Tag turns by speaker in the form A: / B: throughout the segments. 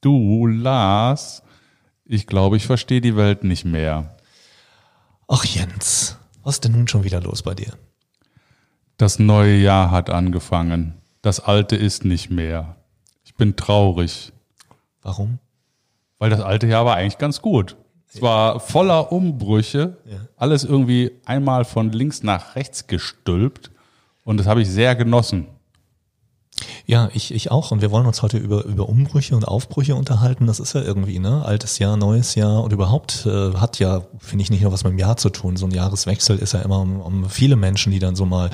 A: Du, Lars, ich glaube, ich verstehe die Welt nicht mehr.
B: Ach Jens, was ist denn nun schon wieder los bei dir?
A: Das neue Jahr hat angefangen. Das alte ist nicht mehr. Ich bin traurig,
B: Warum?
A: weil das alte Jahr war eigentlich ganz gut. Es war voller Umbrüche, alles irgendwie einmal von links nach rechts gestülpt und das habe ich sehr genossen.
B: Ja, ich, ich auch. Und wir wollen uns heute über, über Umbrüche und Aufbrüche unterhalten. Das ist ja irgendwie, ne? Altes Jahr, neues Jahr und überhaupt äh, hat ja, finde ich, nicht nur was mit dem Jahr zu tun. So ein Jahreswechsel ist ja immer um, um viele Menschen, die dann so mal,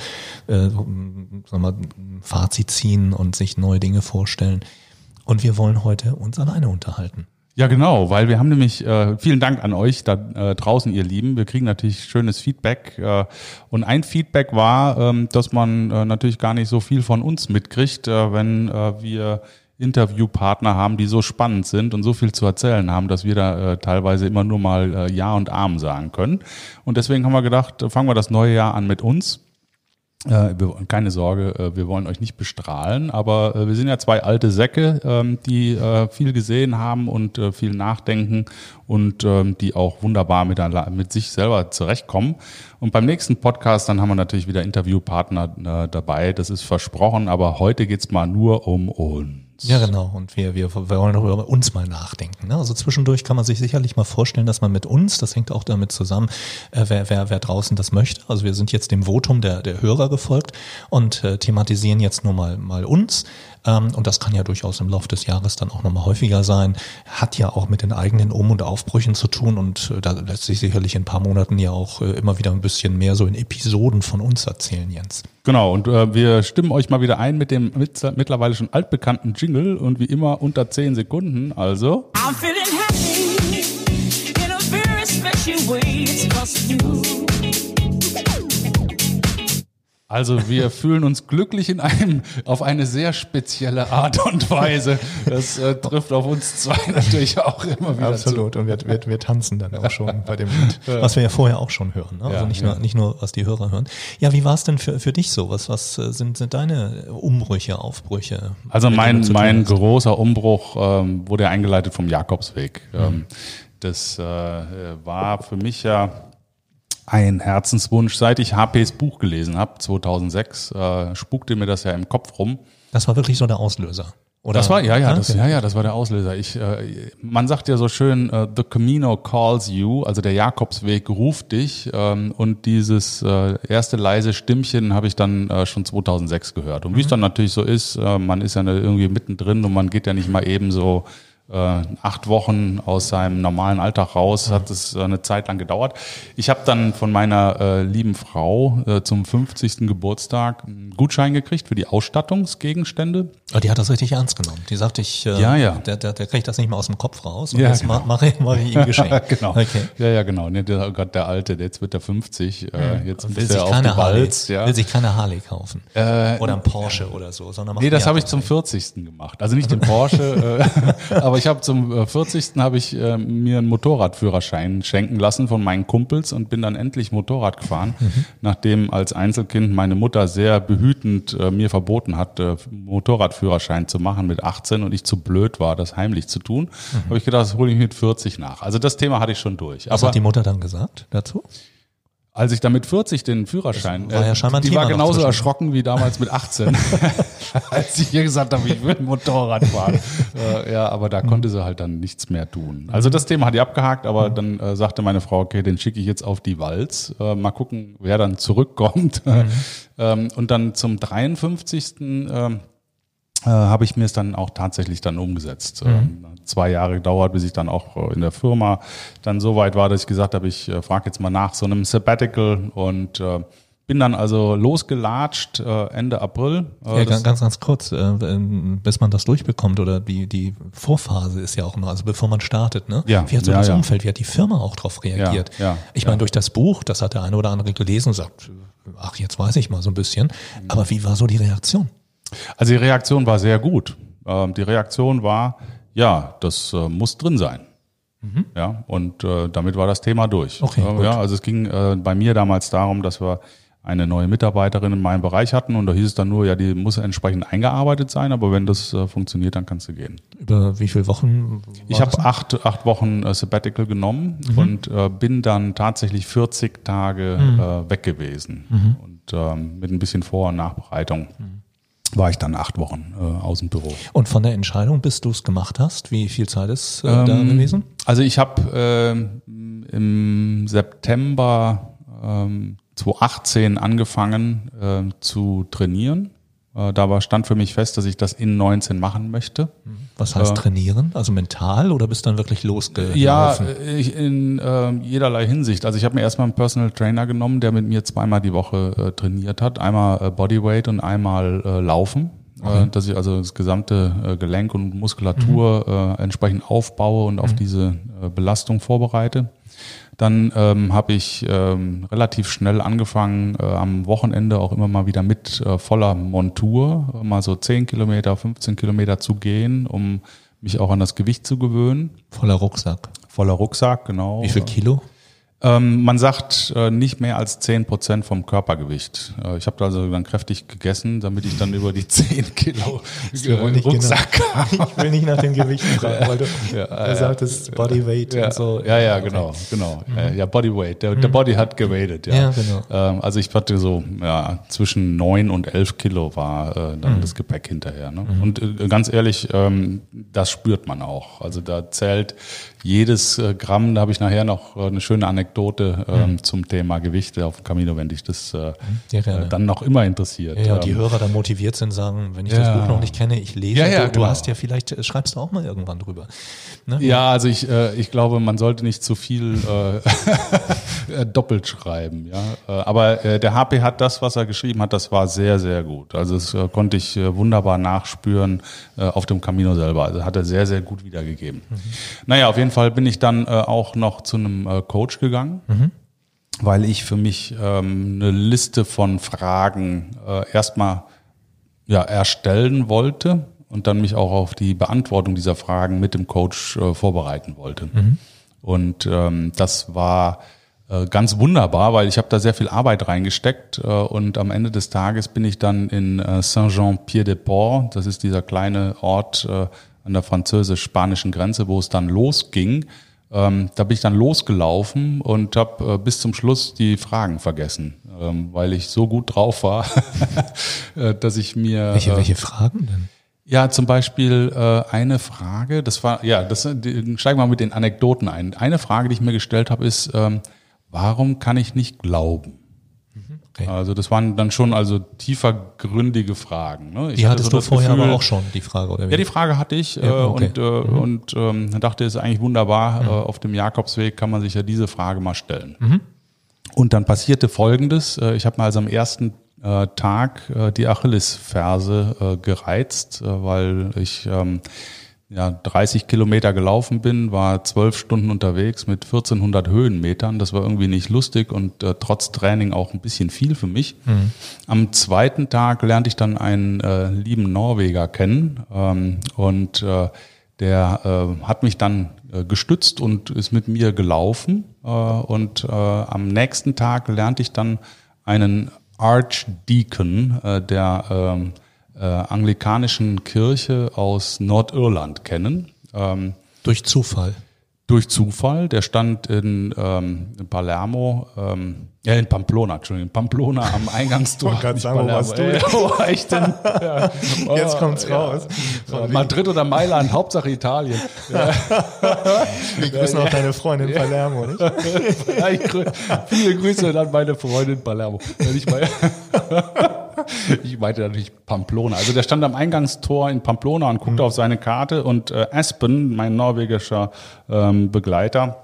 B: äh, wir mal, Fazit ziehen und sich neue Dinge vorstellen. Und wir wollen heute uns alleine unterhalten.
A: Ja, genau, weil wir haben nämlich, äh, vielen Dank an euch da äh, draußen, ihr Lieben. Wir kriegen natürlich schönes Feedback. Äh, und ein Feedback war, ähm, dass man äh, natürlich gar nicht so viel von uns mitkriegt, äh, wenn äh, wir Interviewpartner haben, die so spannend sind und so viel zu erzählen haben, dass wir da äh, teilweise immer nur mal äh, Ja und Arm sagen können. Und deswegen haben wir gedacht, äh, fangen wir das neue Jahr an mit uns. Äh, wir, keine Sorge, äh, wir wollen euch nicht bestrahlen, aber äh, wir sind ja zwei alte Säcke, ähm, die äh, viel gesehen haben und äh, viel nachdenken und ähm, die auch wunderbar mit, mit sich selber zurechtkommen. Und beim nächsten Podcast, dann haben wir natürlich wieder Interviewpartner äh, dabei, das ist versprochen, aber heute geht's mal nur um uns.
B: Ja, genau. Und wir, wir, wir wollen auch über uns mal nachdenken. Ne? Also zwischendurch kann man sich sicherlich mal vorstellen, dass man mit uns, das hängt auch damit zusammen, äh, wer, wer, wer draußen das möchte. Also wir sind jetzt dem Votum der, der Hörer gefolgt und äh, thematisieren jetzt nur mal, mal uns. Ähm, und das kann ja durchaus im Laufe des Jahres dann auch nochmal häufiger sein. Hat ja auch mit den eigenen Um- und Aufbrüchen zu tun und äh, da lässt sich sicherlich in ein paar Monaten ja auch äh, immer wieder ein bisschen mehr so in Episoden von uns erzählen, Jens.
A: Genau, und äh, wir stimmen euch mal wieder ein mit dem mit, mittlerweile schon altbekannten Jingle und wie immer unter 10 Sekunden, also.
C: I'm feeling happy in a very special way. It's you.
A: Also wir fühlen uns glücklich in einem auf eine sehr spezielle Art und Weise. Das äh, trifft auf uns zwei natürlich auch immer wieder zu.
B: Absolut. Und wir, wir, wir tanzen dann auch schon bei dem Lied, was wir ja vorher auch schon hören. Ne? Also
A: Ja,
B: nicht,
A: ja.
B: nur, nicht nur, was die Hörer hören. Ja, wie war es denn für, für dich so? Was, was äh, sind, sind deine Umbrüche, Aufbrüche?
A: Also mein,
B: zu
A: mein großer Umbruch ähm, wurde eingeleitet vom Jakobsweg. Ähm, das äh, war für mich ja ein Herzenswunsch. Seit ich HPs Buch gelesen habe, 2006, äh, spukte mir das ja im Kopf rum.
B: Das war wirklich so der Auslöser. Oder?
A: Das war ja ja, das,
B: Okay.
A: ja ja, das war der Auslöser. Ich, äh, man sagt ja so schön, äh, the Camino calls you, also der Jakobsweg ruft dich. Ähm, und dieses äh, erste leise Stimmchen habe ich dann äh, schon 2006 gehört. Und wie es dann natürlich so ist, äh, man ist ja irgendwie mittendrin und man geht ja nicht mal eben so äh, acht Wochen aus seinem normalen Alltag raus, hat es äh, eine Zeit lang gedauert. Ich habe dann von meiner äh, lieben Frau äh, zum 50. Geburtstag einen Gutschein gekriegt für die Ausstattungsgegenstände.
B: Aber die hat das richtig ernst genommen. Die sagte, ich, äh,
A: Ja, ja.
B: Der, der, der kriegt das nicht mehr aus dem Kopf raus. Und
A: Ja,
B: jetzt
A: genau.
B: ma- mache ich, mache ich ihm Geschenk.
A: genau.
B: Okay.
A: Ja, ja, genau. Nee, der, oh Gott, der Alte, der- jetzt wird er 50. Äh, jetzt
B: will sich,
A: er auf
B: keine Harley.
A: Ja.
B: will sich keine Harley kaufen.
A: Äh,
B: oder ein Porsche oder so. Sondern
A: Nee, das habe ich zum 40. gemacht. Also nicht den Porsche, äh, aber ich habe zum äh, 40. habe ich äh, mir einen Motorradführerschein schenken lassen von meinen Kumpels und bin dann endlich Motorrad gefahren, nachdem als Einzelkind meine Mutter sehr behütend äh, mir verboten hat, äh, Motorradführerschein zu machen mit 18 und ich zu blöd war, das heimlich zu tun. Habe ich gedacht, das hole ich mit 40 nach. Also das Thema hatte ich schon durch.
B: Was
A: aber
B: hat die Mutter dann gesagt dazu?
A: Als ich dann mit 40 den Führerschein,
B: Das war ja scheinbar ein
A: die
B: Thema
A: war genauso erschrocken wie damals mit 18, als ich ihr gesagt habe, ich will ein Motorrad fahren. äh, ja, aber da konnte sie halt dann nichts mehr tun. Also das Thema hat die abgehakt, aber dann äh, sagte meine Frau, okay, den schicke ich jetzt auf die Walz. Äh, mal gucken, wer dann zurückkommt. ähm, und dann zum 53. Ähm, äh, habe ich mir es dann auch tatsächlich dann umgesetzt. Ähm, zwei Jahre gedauert, bis ich dann auch äh, in der Firma dann so weit war, dass ich gesagt habe, ich äh, frage jetzt mal nach so einem Sabbatical und äh, bin dann also losgelatscht äh, Ende April. Äh,
B: Ja, ganz, ganz, ganz kurz, äh, bis man das durchbekommt oder die, die Vorphase ist ja auch noch, also bevor man startet, ne?
A: Ja,
B: Wie hat so
A: ja,
B: das
A: ja.
B: Umfeld, wie hat die Firma auch darauf reagiert?
A: Ja, ja,
B: ich meine, durch das Buch, das hat der eine oder andere gelesen und sagt, ach, jetzt weiß ich mal so ein bisschen.
A: Mhm.
B: Aber wie war so die Reaktion?
A: Also die Reaktion war sehr gut. Ähm, die Reaktion war, ja, das äh, muss drin sein. Ja, und äh, damit war das Thema durch.
B: Okay,
A: äh, ja, also es ging äh, bei mir damals darum, dass wir eine neue Mitarbeiterin in meinem Bereich hatten und da hieß es dann nur, ja, die muss entsprechend eingearbeitet sein, aber wenn das äh, funktioniert, dann kannst du gehen.
B: Über wie viele Wochen?
A: Ich habe acht, acht Wochen äh, Sabbatical genommen und äh, bin dann tatsächlich 40 Tage äh, weg gewesen. Und ähm, mit ein bisschen Vor- und Nachbereitung war ich dann acht Wochen äh, aus dem Büro.
B: Und von der Entscheidung, bis du es gemacht hast, wie viel Zeit ist äh, da
A: Ähm,
B: gewesen?
A: Also ich habe ähm, im September ähm, 2018 angefangen äh, zu trainieren. Äh, da war, stand für mich fest, dass ich das in 19 machen möchte.
B: Was heißt
A: äh,
B: trainieren? Also mental oder bist du dann wirklich losgelaufen?
A: Ja, äh, ich, in äh, jederlei Hinsicht. Also ich habe mir erstmal einen Personal Trainer genommen, der mit mir zweimal die Woche äh, trainiert hat. Einmal äh, Bodyweight und einmal Laufen. Äh, dass ich also das gesamte Gelenk und Muskulatur äh, entsprechend aufbaue und auf diese Belastung vorbereite. Dann ähm, habe ich ähm, relativ schnell angefangen, äh, am Wochenende auch immer mal wieder mit äh, voller Montur, mal so 10 Kilometer, 15 Kilometer zu gehen, um mich auch an das Gewicht zu gewöhnen.
B: Voller Rucksack.
A: Voller Rucksack, genau.
B: Wie viel Kilo?
A: Ähm, man sagt äh, nicht mehr als 10 Prozent vom Körpergewicht. Äh, ich habe also dann kräftig gegessen, damit ich dann über die 10 Kilo äh, Rucksack kam.
B: Ich will nicht nach dem Gewicht fragen, weil du,
A: Ja, ja.
B: sagtest Bodyweight
A: Ja,
B: und so.
A: ja, ja, genau, genau. Äh, Ja, Bodyweight. Der, der Body hat geweightet, ja.
B: Mhm. Ja, genau.
A: Ähm, also ich hatte so ja, zwischen 9 und 11 Kilo war äh,
B: Mhm.
A: dann das Gepäck hinterher. Ne? Und äh, ganz ehrlich, ähm, das spürt man auch. Also da zählt jedes äh, Gramm, da habe ich nachher noch eine schöne Anekdote ähm, zum Thema Gewichte auf dem Camino, wenn dich das äh,
B: Mhm. Ja,
A: äh, dann noch immer interessiert.
B: Ja, und die
A: Ähm,
B: Hörer dann motiviert sind, sagen, wenn ich
A: Ja.
B: das Buch noch nicht kenne, ich lese.
A: Ja, ja,
B: du, du
A: genau.
B: hast ja vielleicht, äh, schreibst du auch mal irgendwann drüber. Ne?
A: Ja, also ich, äh, ich glaube, man sollte nicht zu viel äh, äh, doppelt schreiben. Ja, aber der HP hat das, was er geschrieben hat, das war sehr, sehr gut. Also das konnte ich wunderbar nachspüren auf dem Camino selber. Also hat er sehr, sehr gut wiedergegeben. Naja, auf jeden Fall bin ich dann auch noch zu einem Coach gegangen. Weil ich für mich ähm, eine Liste von Fragen äh, erstmal ja, erstellen wollte und dann mich auch auf die Beantwortung dieser Fragen mit dem Coach äh, vorbereiten wollte. Und ähm, das war äh, ganz wunderbar, weil ich habe da sehr viel Arbeit reingesteckt äh, und am Ende des Tages bin ich dann in äh, Saint-Jean-Pied-de-Port, das ist dieser kleine Ort äh, an der französisch-spanischen Grenze, wo es dann losging. Ähm, da bin ich dann losgelaufen und habe äh, bis zum Schluss die Fragen vergessen, ähm, weil ich so gut drauf war, äh, dass ich mir
B: Welche,
A: äh,
B: welche Fragen denn?
A: ja, zum Beispiel äh, eine Frage, das war, ja, das die, steigen wir mal mit den Anekdoten ein. Eine Frage, die ich mir gestellt habe, ist, ähm, warum kann ich nicht glauben?
B: Okay.
A: Also das waren dann schon also tiefergründige Fragen. Ne?
B: Die
A: hatte
B: hattest
A: so
B: du vorher
A: Gefühl-
B: aber auch schon, die Frage, oder wie?
A: ja, die Frage hatte ich äh,
B: Ja, okay.
A: und, äh, und ähm, dann dachte, es ist eigentlich wunderbar, äh, auf dem Jakobsweg kann man sich ja diese Frage mal stellen. Und dann passierte Folgendes, äh, ich habe mal also am ersten äh, Tag äh, die Achillesferse äh, gereizt, äh, weil ich ähm, ja, 30 Kilometer gelaufen bin, war zwölf Stunden unterwegs mit 1400 Höhenmetern. Das war irgendwie nicht lustig und äh, trotz Training auch ein bisschen viel für mich. Am zweiten Tag lernte ich dann einen äh, lieben Norweger kennen ähm, und äh, der äh, hat mich dann äh, gestützt und ist mit mir gelaufen. Äh, und am nächsten Tag lernte ich dann einen Archdeacon der ähm, äh, anglikanischen Kirche aus Nordirland kennen. Ähm,
B: Durch Zufall.
A: durch Zufall. Der stand in, ähm, in Palermo, ähm, ja in Pamplona, Entschuldigung, in Pamplona am Eingangstor.
B: grad
A: Nicht
B: sagen, wo
A: Palermo.
B: warst du
A: Ey? Wo war ich denn? Ja.
B: Jetzt kommt's raus.
A: Ja, Madrid oder Mailand, Hauptsache Italien.
B: Wir grüßen auch deine Freundin Palermo, nicht?
A: Ja, ich grü viele Grüße an meine Freundin Palermo. Wenn Ich, meine, ich meinte natürlich Pamplona. Also der stand am Eingangstor in Pamplona und guckte auf seine Karte und äh, Aspen, mein norwegischer ähm, Begleiter,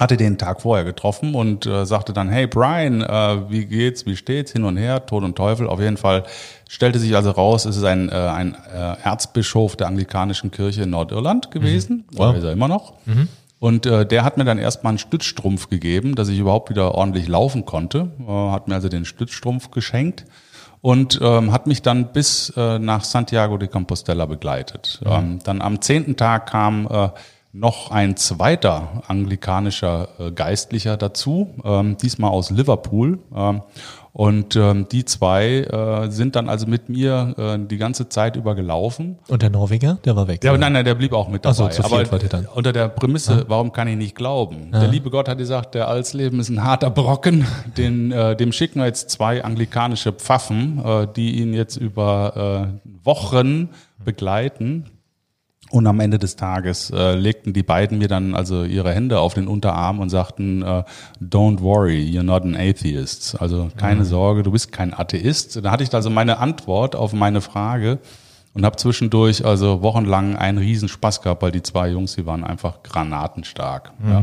A: hatte den Tag vorher getroffen und äh, sagte dann, hey Brian, äh, wie geht's, wie steht's, hin und her, Tod und Teufel. Auf jeden Fall stellte sich also raus, es ist ein, äh, ein äh, Erzbischof der anglikanischen Kirche in Nordirland gewesen,
B: Wow.
A: oder ist er immer noch. Und äh, der hat mir dann erstmal einen Stützstrumpf gegeben, dass ich überhaupt wieder ordentlich laufen konnte. Äh, hat mir also den Stützstrumpf geschenkt und ähm, hat mich dann bis äh, nach Santiago de Compostela begleitet. Ähm, dann am zehnten Tag kam äh, noch ein zweiter anglikanischer äh, Geistlicher dazu, ähm, diesmal aus Liverpool. Ähm, und ähm, die zwei äh, sind dann also mit mir äh, die ganze Zeit über gelaufen.
B: Und der Norweger, der war weg.
A: Ja,
B: oder?
A: nein, nein, der blieb auch mit
B: Ach so,
A: dabei.
B: zu viert wart ihr dann.
A: unter der Prämisse, warum kann ich nicht glauben? Der liebe Gott hat gesagt, der Alsleben ist ein harter Brocken. Den, äh, dem schicken wir jetzt zwei anglikanische Pfaffen, äh, die ihn jetzt über äh, Wochen begleiten. Und am Ende des Tages äh, legten die beiden mir dann also ihre Hände auf den Unterarm und sagten, äh, don't worry, you're not an atheist. Also keine Sorge, du bist kein Atheist. Da hatte ich also meine Antwort auf meine Frage und habe zwischendurch also wochenlang einen riesen Spaß gehabt, weil die zwei Jungs, die waren einfach granatenstark. Ja.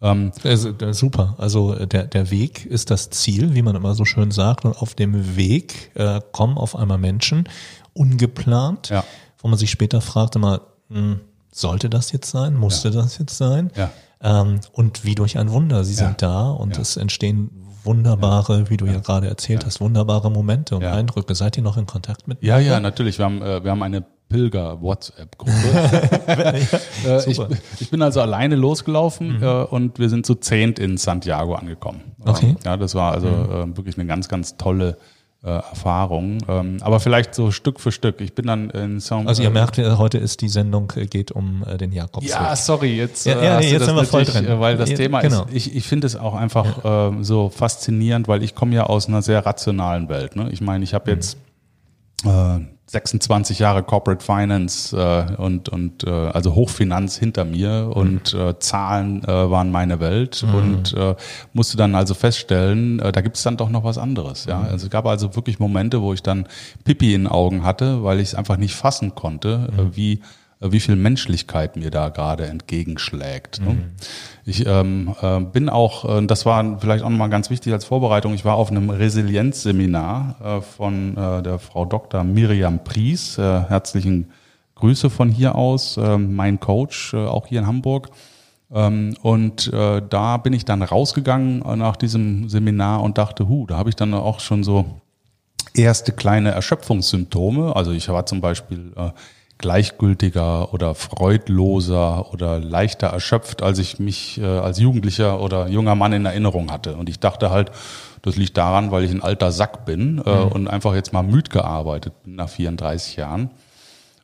A: Ähm,
B: Also, super. Also äh, der, der Weg ist das Ziel, wie man immer so schön sagt. Und auf dem Weg äh, kommen auf einmal Menschen, ungeplant,
A: Ja.
B: wo man sich später fragt immer, hm, sollte das jetzt sein? Musste das jetzt sein?
A: Ja.
B: Ähm, und wie durch ein Wunder, sie
A: Ja.
B: sind da und
A: Ja.
B: es entstehen wunderbare, wie du ja, gerade erzählt hast, wunderbare Momente und
A: Ja.
B: Eindrücke. Seid ihr noch in Kontakt mit
A: Ja, ja, natürlich. Wir haben, äh, wir haben eine Pilger-WhatsApp-Gruppe. äh, ich, ich bin also alleine losgelaufen äh, und wir sind zu zehnt in Santiago angekommen.
B: Okay.
A: Ja, das war also äh, wirklich eine ganz, ganz tolle Erfahrung. Ähm, aber vielleicht so Stück für Stück. Ich bin dann in Saint
B: Also ihr merkt, äh, heute ist die Sendung, äh, geht um äh, den Jakobsweg.
A: Ja, sorry, jetzt,
B: Ja,
A: äh,
B: ja, nee, jetzt sind wir voll drin.
A: äh, Weil das
B: Ja,
A: Thema
B: genau.
A: ist, ich, ich finde es auch einfach ähm, so faszinierend, weil ich komme ja aus einer sehr rationalen Welt. Ne? Ich meine, ich
B: Mhm.
A: habe jetzt äh, 26 Jahre Corporate Finance äh, und, und äh, also Hochfinanz hinter mir
B: Mhm.
A: und äh, Zahlen äh, waren meine Welt und äh, musste dann also feststellen, äh, da gibt es dann doch noch was anderes. Ja?
B: Mhm.
A: Also es gab also wirklich Momente, wo ich dann Pipi in den Augen hatte, weil ich es einfach nicht fassen konnte,
B: Mhm.
A: äh, wie äh, wie viel Menschlichkeit mir da gerade entgegenschlägt. Ne? Ich ähm, äh, bin auch, äh, das war vielleicht auch nochmal ganz wichtig als Vorbereitung, ich war auf einem Resilienzseminar äh, von äh, der Frau Dr. Miriam Pries. Äh, herzlichen Grüße von hier aus, äh, mein Coach, äh, auch hier in Hamburg. Ähm, und äh, da bin ich dann rausgegangen äh, nach diesem Seminar und dachte, hu, da habe ich dann auch schon so erste kleine Erschöpfungssymptome. Also ich war zum Beispiel äh, gleichgültiger oder freudloser oder leichter erschöpft, als ich mich äh, als Jugendlicher oder junger Mann in Erinnerung hatte. Und ich dachte halt, das liegt daran, weil ich ein alter Sack bin äh, und einfach jetzt mal müd gearbeitet bin nach 34 Jahren.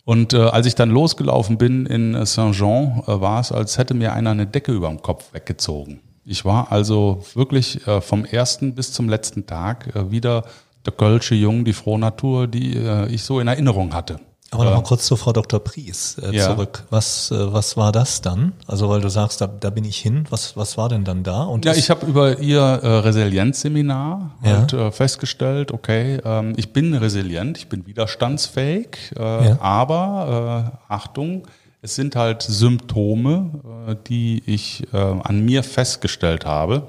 A: Und äh, als ich dann losgelaufen bin in Saint-Jean, äh, war es, als hätte mir einer eine Decke über dem Kopf weggezogen. Ich war also wirklich äh, vom ersten bis zum letzten Tag äh, wieder der Kölsche Jung, die frohe Natur, die äh, ich so in Erinnerung hatte.
B: Aber noch mal kurz zu Frau Dr. Pries äh,
A: Ja.
B: zurück. Was, äh, was war das dann? Also weil du sagst, da, da bin ich hin. Was, was war denn dann da? Und
A: Ja, ich habe über ihr äh, Resilienzseminar
B: Ja.
A: halt, äh, festgestellt, okay, ähm, ich bin resilient, ich bin widerstandsfähig, äh,
B: Ja.
A: aber äh, Achtung, es sind halt Symptome, äh, die ich an mir festgestellt habe,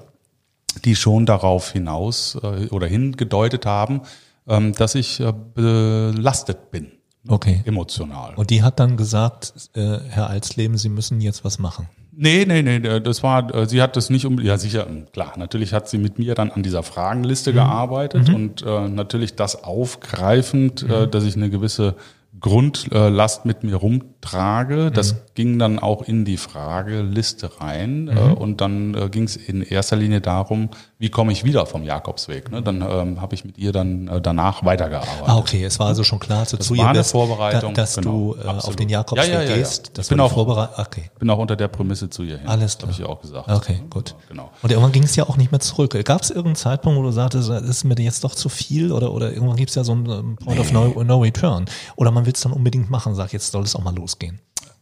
A: die schon darauf hinaus oder hingedeutet haben, ähm, dass ich belastet bin,
B: okay.
A: emotional.
B: Und die hat dann gesagt, äh, Herr Alsleben, Sie müssen jetzt was machen.
A: Nee, nee, nee, das war, äh, sie hat das nicht um, ja sicher, klar, natürlich hat sie mit mir dann an dieser Fragenliste gearbeitet und äh, natürlich das aufgreifend, äh, dass ich eine gewisse Grundlast mit mir rumtrage. Das ging dann auch in die Frageliste rein äh, und dann äh, ging es in erster Linie darum, wie komme ich wieder vom Jakobsweg. Ne? Dann ähm, habe ich mit ihr dann äh, danach weitergearbeitet.
B: Ah, okay. Es war also schon klar, dass du zu
A: war
B: ihr
A: eine
B: bist,
A: Vorbereitung,
B: da, dass
A: genau,
B: du äh, auf den Jakobsweg
A: Ja, ja, ja, ja.
B: gehst. Das
A: Ich bin auch-
B: Vorbereitung. Okay.
A: bin auch unter der Prämisse zu ihr hin.
B: Alles klar.
A: Habe ich ihr auch gesagt.
B: Okay, gut.
A: Genau.
B: Und irgendwann ging es ja auch nicht mehr zurück. Gab es irgendeinen Zeitpunkt, wo du sagtest, das ist mir jetzt doch zu viel oder, oder irgendwann gibt es ja so einen ähm, Point of no, no Return. Oder man will es dann unbedingt machen, sag jetzt soll es auch mal losgehen.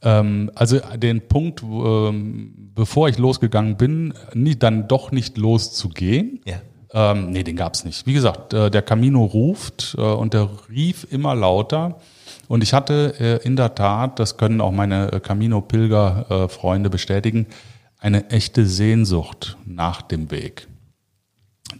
A: Ähm, also den Punkt, ähm, bevor ich losgegangen bin, nie, dann doch nicht loszugehen.
B: Ja.
A: Ähm, nee, den gab's nicht. Wie gesagt, äh, der Camino ruft äh, und der rief immer lauter. Und ich hatte äh, in der Tat, das können auch meine äh, Camino-Pilger-Freunde bestätigen, eine echte Sehnsucht nach dem Weg.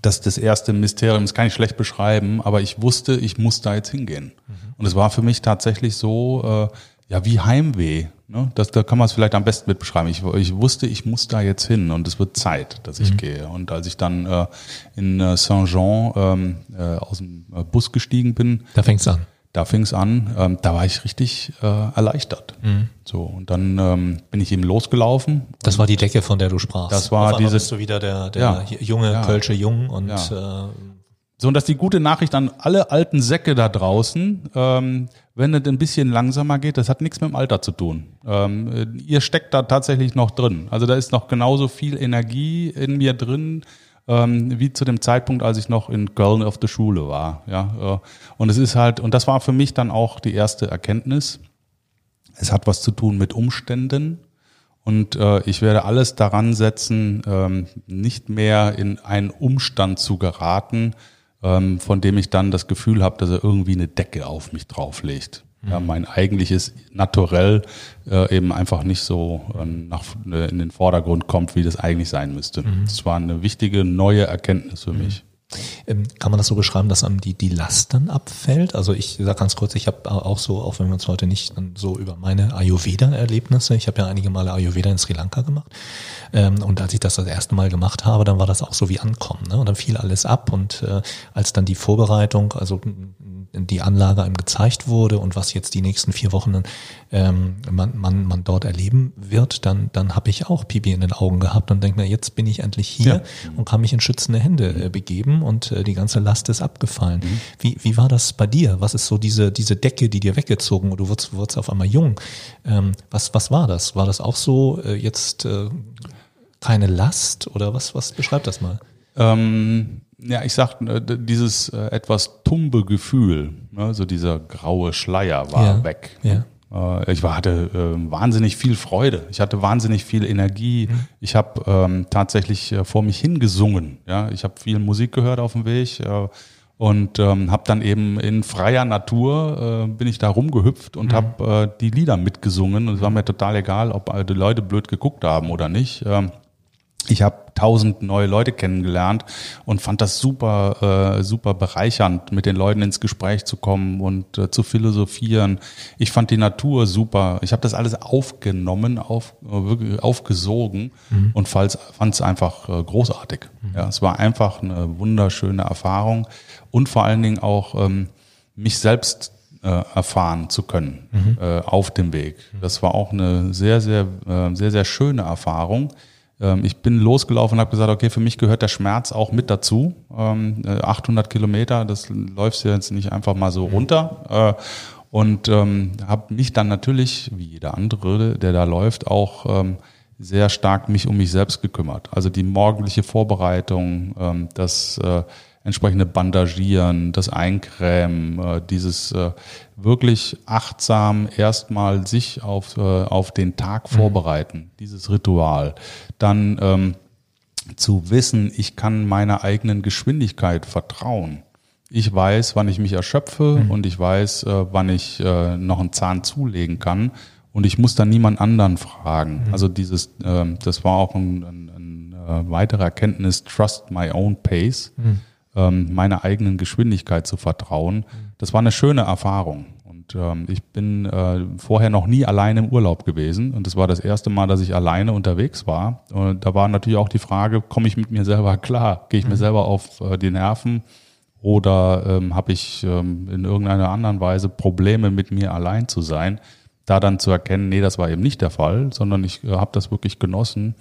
A: Das ist das erste Mysterium, das kann ich schlecht beschreiben, aber ich wusste, ich muss da jetzt hingehen. Und es war für mich tatsächlich so, äh, ja, wie Heimweh. Ne? Das, da kann man es vielleicht am besten mit beschreiben. Ich, ich wusste, ich muss da jetzt hin und es wird Zeit, dass ich gehe. Und als ich dann äh, in äh, Saint-Jean ähm, äh, aus dem äh, Bus gestiegen bin,
B: Da fängt's an.
A: da fing es an, ähm, da war ich richtig äh, erleichtert. So, und dann ähm, bin ich eben losgelaufen.
B: Das war die Decke, von der du sprachst.
A: Das war diese-
B: bist du wieder der, der
A: Ja.
B: junge
A: Ja.
B: Kölsche Jung und
A: Ja.
B: äh,
A: So, und das ist die gute Nachricht an alle alten Säcke da draußen. Ähm, wenn es ein bisschen langsamer geht, das hat nichts mit dem Alter zu tun. Ähm, äh, ihr steckt da tatsächlich noch drin. Also da ist noch genauso viel Energie in mir drin, ähm, wie zu dem Zeitpunkt, als ich noch in Köln auf der Schule war. Ja, äh, und es ist halt, und das war für mich dann auch die erste Erkenntnis. Es hat was zu tun mit Umständen. Und äh, ich werde alles daran setzen, ähm, nicht mehr in einen Umstand zu geraten, ähm, von dem ich dann das Gefühl habe, dass er irgendwie eine Decke auf mich drauflegt. Ja, mein eigentliches Naturell äh, eben einfach nicht so äh, nach, äh, in den Vordergrund kommt, wie das eigentlich sein müsste. Das war eine wichtige neue Erkenntnis für mich.
B: Ähm, Kann man das so beschreiben, dass einem die, die Last dann abfällt? Also ich sage ganz kurz, ich habe auch so, auch wenn wir uns heute nicht so über meine Ayurveda-Erlebnisse, ich habe ja einige Male Ayurveda in Sri Lanka gemacht ähm, und als ich das das erste Mal gemacht habe, dann war das auch so wie Ankommen ne? und dann fiel alles ab und äh, als dann die Vorbereitung, also die Anlage einem gezeigt wurde und was jetzt die nächsten vier Wochen ähm, man, man, man dort erleben wird, dann, dann habe ich auch Pipi in den Augen gehabt und denke mir, jetzt bin ich endlich hier
A: Ja.
B: und kann mich in schützende Hände äh, begeben und äh, die ganze Last ist abgefallen. Wie, wie war das bei dir? Was ist so diese, diese Decke, die dir weggezogen und du wurdest, wurdest auf einmal jung? Ähm, was, was war das? War das auch so äh, jetzt äh, keine Last oder was, was beschreibt das mal?
A: Ähm, ja, ich sag, äh, dieses äh, etwas tumbe Gefühl, ne, so dieser graue Schleier war
B: Ja,
A: weg.
B: ja.
A: Äh, ich war, hatte äh, wahnsinnig viel Freude. Ich hatte wahnsinnig viel Energie.
B: Mhm.
A: Ich habe ähm, tatsächlich äh, vor mich hingesungen. Ja, ich habe viel Musik gehört auf dem Weg. Äh, und ähm, habe dann eben in freier Natur äh, bin ich da rumgehüpft
B: Mhm.
A: und habe äh, die Lieder mitgesungen und es war mir total egal, ob äh, die Leute blöd geguckt haben oder nicht. Ähm, ich habe tausend neue Leute kennengelernt und fand das super, äh, super bereichernd, mit den Leuten ins Gespräch zu kommen und äh, zu philosophieren. Ich fand die Natur super. Ich habe das alles aufgenommen, auf, äh, aufgesogen und fand es einfach äh, großartig. Ja, es war einfach eine wunderschöne Erfahrung und vor allen Dingen auch ähm, mich selbst äh, erfahren zu können äh, auf dem Weg. Das war auch eine sehr, sehr, äh, sehr, sehr schöne Erfahrung. Ähm, ich bin losgelaufen und habe gesagt, okay, für mich gehört der Schmerz auch mit dazu. Ähm, äh, 800 Kilometer, das läufst du jetzt nicht einfach mal so runter. Äh, und ähm, habe mich dann natürlich, wie jeder andere, der da läuft, auch ähm, sehr stark mich um mich selbst gekümmert. Also die morgendliche Vorbereitung, ähm, das äh, entsprechende Bandagieren, das Eincremen, äh, dieses äh, wirklich achtsam erstmal sich auf, äh, auf den Tag vorbereiten, dieses Ritual. Dann ähm, zu wissen, ich kann meiner eigenen Geschwindigkeit vertrauen. Ich weiß, wann ich mich erschöpfe und ich weiß, äh, wann ich äh, noch einen Zahn zulegen kann und ich muss dann niemand anderen fragen. Also dieses, ähm, das war auch ein, ein, ein weitere Erkenntnis, trust my own pace, ähm, meiner eigenen Geschwindigkeit zu vertrauen. Das war eine schöne Erfahrung. Und ähm, ich bin äh, vorher noch nie alleine im Urlaub gewesen. Und das war das erste Mal, dass ich alleine unterwegs war. Und da war natürlich auch die Frage, komme ich mit mir selber klar? Gehe ich mir selber auf äh, die Nerven? Oder ähm, habe ich ähm, in irgendeiner anderen Weise Probleme mit mir allein zu sein? Da dann zu erkennen, nee, das war eben nicht der Fall, sondern ich äh, habe das wirklich genossen.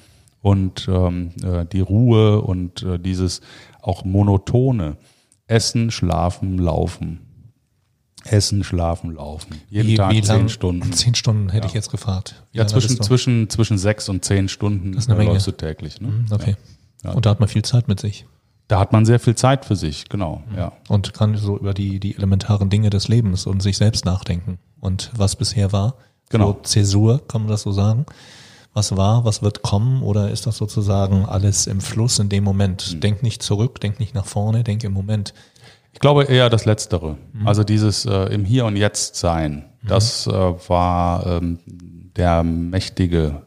A: Und ähm, äh, die Ruhe und äh, dieses auch monotone Essen, Schlafen, Laufen. Essen, Schlafen, Laufen. Jeden Tag zehn
B: lang?
A: Stunden.
B: Zehn Stunden hätte ich jetzt gefragt. Wie
A: Ja, zwischen, zwischen, zwischen sechs und zehn Stunden
B: ist eine
A: äh,
B: Menge.
A: läufst du täglich. Ne?
B: Mhm, Okay.
A: Ja.
B: Und da hat man viel Zeit mit sich.
A: Da hat man sehr viel Zeit für sich, genau. Ja.
B: und kann so über die, die elementaren Dinge des Lebens und sich selbst nachdenken. Und was bisher war,
A: Genau.
B: so Zäsur, kann man das so sagen? Was war, was wird kommen oder ist das sozusagen alles im Fluss in dem Moment? Denk nicht zurück, denk nicht nach vorne, denk im Moment.
A: Ich glaube eher das Letztere. Also dieses äh, im Hier und Jetzt sein, das äh, war ähm, der mächtige,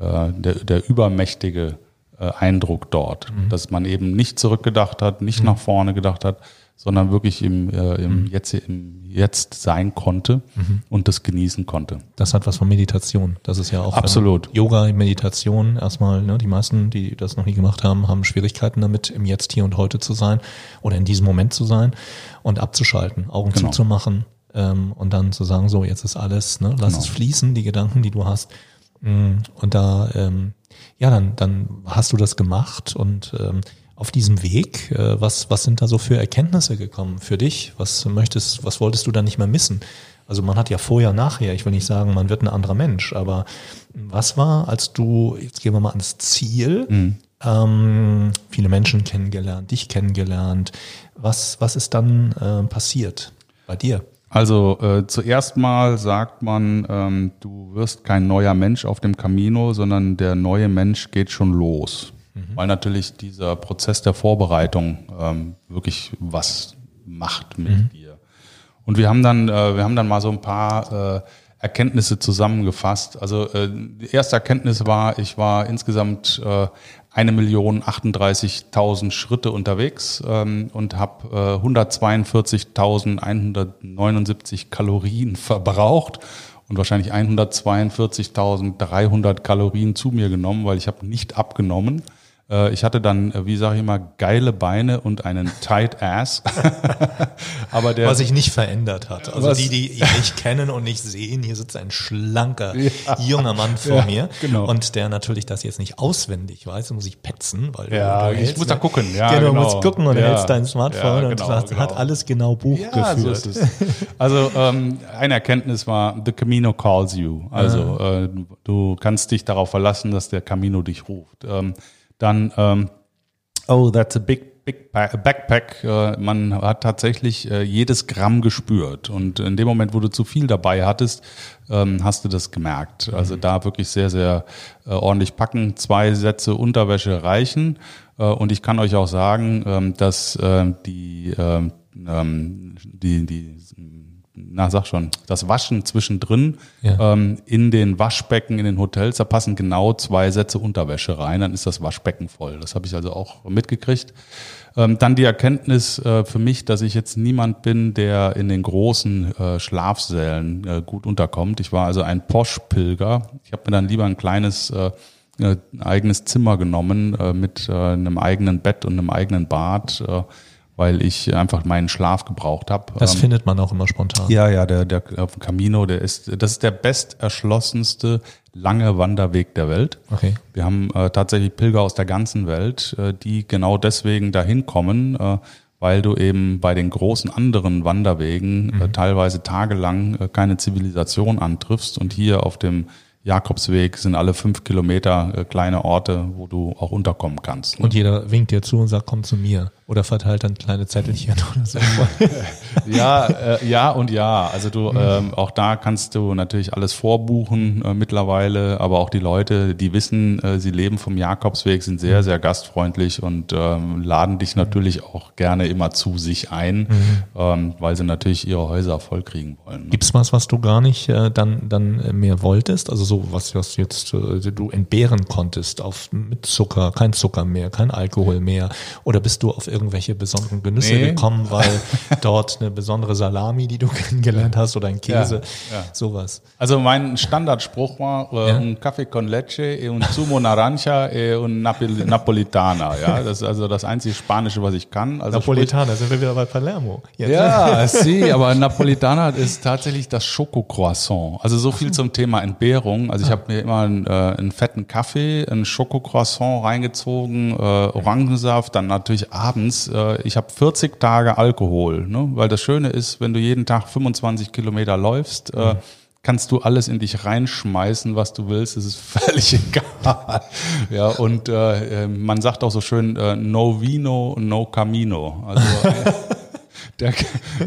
A: äh, der, der übermächtige äh, Eindruck dort, dass man eben nicht zurückgedacht hat, nicht nach vorne gedacht hat, sondern wirklich im, äh, im, Jetzt, im Jetzt sein konnte und das genießen konnte.
B: Das hat was von Meditation. Das ist ja auch
A: Absolut.
B: ähm, Yoga, Meditation. Erstmal, ne, die meisten, die das noch nie gemacht haben, haben Schwierigkeiten damit, im Jetzt, hier und heute zu sein oder in diesem Moment zu sein und abzuschalten, Augen
A: Genau.
B: zuzumachen, ähm, und dann zu sagen, so jetzt ist alles, ne, lass
A: Genau.
B: es fließen, die Gedanken, die du hast. Mm, Und da, ähm, ja, dann, dann hast du das gemacht und ähm, auf diesem Weg, äh, was, was sind da so für Erkenntnisse gekommen für dich? Was möchtest, was wolltest du da nicht mehr missen? Also man hat ja vorher, nachher, ich will nicht sagen, man wird ein anderer Mensch, aber was war, als du, jetzt gehen wir mal ans Ziel, ähm, viele Menschen kennengelernt, dich kennengelernt, was, was ist dann äh, passiert bei dir?
A: Also äh, zuerst mal sagt man, ähm, du wirst kein neuer Mensch auf dem Camino, sondern der neue Mensch geht schon los. Weil natürlich dieser Prozess der Vorbereitung ähm, wirklich was macht mit dir. Und wir haben dann, äh, wir haben dann mal so ein paar äh, Erkenntnisse zusammengefasst. Also äh, die erste Erkenntnis war, ich war insgesamt äh, eine Million 38.000 Schritte unterwegs ähm, und habe äh, 142.179 Kalorien verbraucht und wahrscheinlich 142.300 Kalorien zu mir genommen, weil ich habe nicht abgenommen. Äh, Ich hatte dann, äh, wie sage ich immer, geile Beine und einen tight Ass. Aber der
B: Was sich nicht verändert hat. Also
A: Was-
B: die, die nicht kennen und nicht sehen, hier sitzt ein schlanker,
A: Ja.
B: junger Mann vor
A: Ja,
B: mir.
A: genau.
B: Und der natürlich das jetzt nicht auswendig weiß, muss ich petzen, weil
A: Ja, ich
B: hältst,
A: muss da
B: ne?
A: gucken, ja,
B: genau, du
A: genau.
B: musst gucken und
A: Ja.
B: hältst dein Smartphone
A: Ja,
B: und
A: genau,
B: das hat
A: genau.
B: alles genau Buch
A: so
B: geführt.
A: ist es. Also ähm, eine Erkenntnis war, the Camino calls you. Also äh, du kannst dich darauf verlassen, dass der Camino dich ruft. Ähm, dann, ähm, oh, that's a big, big pa- backpack. Äh, man hat tatsächlich äh, jedes Gramm gespürt. Und in dem Moment, wo du zu viel dabei hattest, ähm, hast du das gemerkt. Also da wirklich sehr, sehr äh, ordentlich packen. Zwei Sätze Unterwäsche reichen. Äh, und ich kann euch auch sagen, ähm, dass äh, die, ähm, ähm, die, die, na sag schon, das Waschen zwischendrin
B: Ja.
A: ähm, in den Waschbecken in den Hotels, da passen genau zwei Sätze Unterwäsche rein, dann ist das Waschbecken voll. Das habe ich also auch mitgekriegt. Ähm, dann die Erkenntnis äh, für mich, dass ich jetzt niemand bin, der in den großen äh, Schlafsälen äh, gut unterkommt. Ich war also ein Posch-Pilger. Ich habe mir dann lieber ein kleines äh, äh, eigenes Zimmer genommen äh, mit äh, einem eigenen Bett und einem eigenen Bad, weil ich einfach meinen Schlaf gebraucht habe.
B: Das
A: Ähm,
B: findet man auch immer spontan.
A: ja, ja, der, der auf dem Camino, der ist, das ist der besterschlossenste lange Wanderweg der Welt.
B: Okay.
A: Wir haben äh, tatsächlich Pilger aus der ganzen Welt, äh, die genau deswegen dahin kommen, äh, weil du eben bei den großen anderen Wanderwegen äh, teilweise tagelang äh, keine Zivilisation antriffst und hier auf dem Jakobsweg sind alle fünf Kilometer äh, kleine Orte, wo du auch unterkommen kannst.
B: Und jeder winkt dir zu und sagt, komm zu mir. Oder verteilt dann kleine Zettelchen oder so.
A: Ja, äh, ja und ja. Also du, ähm, auch da kannst du natürlich alles vorbuchen äh, mittlerweile, aber auch die Leute, die wissen, äh, sie leben vom Jakobsweg, sind sehr, sehr gastfreundlich und ähm, laden dich natürlich auch gerne immer zu sich ein, ähm, weil sie natürlich ihre Häuser vollkriegen wollen. ne?
B: Gibt's was, was du gar nicht äh, dann, dann mehr wolltest? Also so was, was jetzt äh, du entbehren konntest auf mit Zucker, kein Zucker mehr, kein Alkohol mehr? Oder bist du auf irgendwelche besonderen Genüsse
A: Nee.
B: gekommen, weil dort eine besondere Salami, die du kennengelernt hast, oder ein Käse,
A: Ja, ja.
B: sowas?
A: Also mein Standardspruch war äh,
B: Ja.
A: un Kaffee con leche e un zumo naranja e un Napoli Napolitana. Ja, das ist also das einzige Spanische, was ich kann. Also
B: Napolitaner, sind wir wieder bei Palermo. Jetzt.
A: Ja, sie, aber Napolitana ist tatsächlich das Schokocroissant. Also so viel zum Thema Entbehrung. Also ich habe mir immer einen, äh, einen fetten Kaffee, ein Schokocroissant reingezogen, äh, Orangensaft, dann natürlich abends. Äh, ich habe 40 Tage Alkohol, ne? weil das Schöne ist, wenn du jeden Tag 25 Kilometer läufst, äh, kannst du alles in dich reinschmeißen, was du willst. Es ist völlig egal. Ja, und äh, äh, man sagt auch so schön, äh, no vino, no camino. Also der,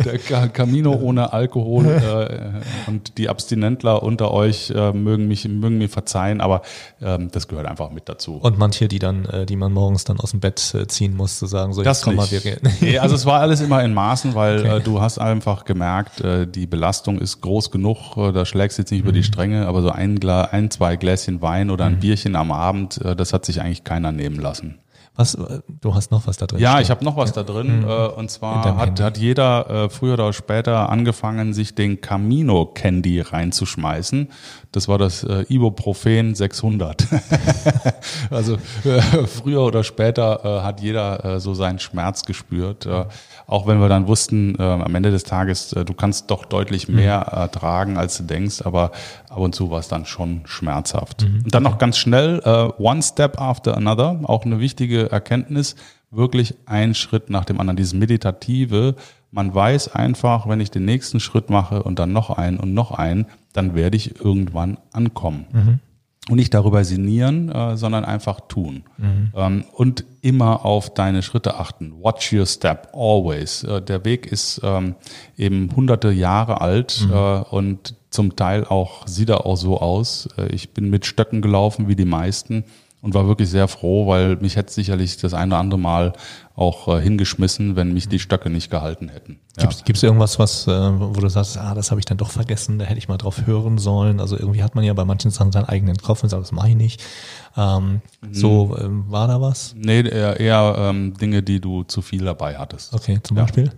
A: der Ca- Camino ohne Alkohol äh, und die Abstinentler unter euch äh, mögen mich mögen mir verzeihen, aber ähm, das gehört einfach mit dazu.
B: Und manche, die dann, äh, die man morgens dann aus dem Bett äh, ziehen muss, zu sagen, so, jetzt komm mal, wir gehen.
A: Nee, also es war alles immer in Maßen, weil
B: Okay.
A: äh, du hast einfach gemerkt, äh, die Belastung ist groß genug, äh, da schlägst du jetzt nicht über die Stränge, aber so ein, ein, zwei Gläschen Wein oder ein Bierchen am Abend, äh, das hat sich eigentlich keiner nehmen lassen.
B: Was, äh, du hast noch was da drin?
A: Ja, ich habe noch was da drin. Äh, und zwar hat,
B: Handy.
A: hat jeder äh, früher oder später angefangen, sich den Camino Candy reinzuschmeißen. Das war das äh, Ibuprofen 600. also äh, früher oder später äh, hat jeder äh, so seinen Schmerz gespürt. Auch wenn wir dann wussten, äh, am Ende des Tages, äh, du kannst doch deutlich mehr ertragen, als du denkst, aber ab und zu war es dann schon schmerzhaft. Und dann noch ganz schnell, äh, one step after another, auch eine wichtige Erkenntnis, wirklich ein Schritt nach dem anderen, dieses Meditative. Man weiß einfach, wenn ich den nächsten Schritt mache und dann noch einen und noch einen, dann werde ich irgendwann ankommen. Und nicht darüber sinnieren, äh, sondern einfach tun. Ähm, und immer auf deine Schritte achten. Watch your step, always. Äh, der Weg ist ähm, eben hunderte Jahre alt äh, und zum Teil auch sieht er auch so aus. Äh, ich bin mit Stöcken gelaufen wie die meisten und war wirklich sehr froh, weil mich hätte sicherlich das eine oder andere Mal auch äh, hingeschmissen, wenn mich die Stöcke nicht gehalten hätten. Ja.
B: Gibt es irgendwas, was, äh, wo du sagst, ah, das habe ich dann doch vergessen, da hätte ich mal drauf hören sollen. Also irgendwie hat man ja bei manchen Sachen seinen eigenen Kopf und sagt, das mache ich nicht. Ähm, So, ähm, war da was?
A: Nee, eher, eher ähm, Dinge, die du zu viel dabei hattest.
B: Okay, zum
A: Ja.
B: Beispiel?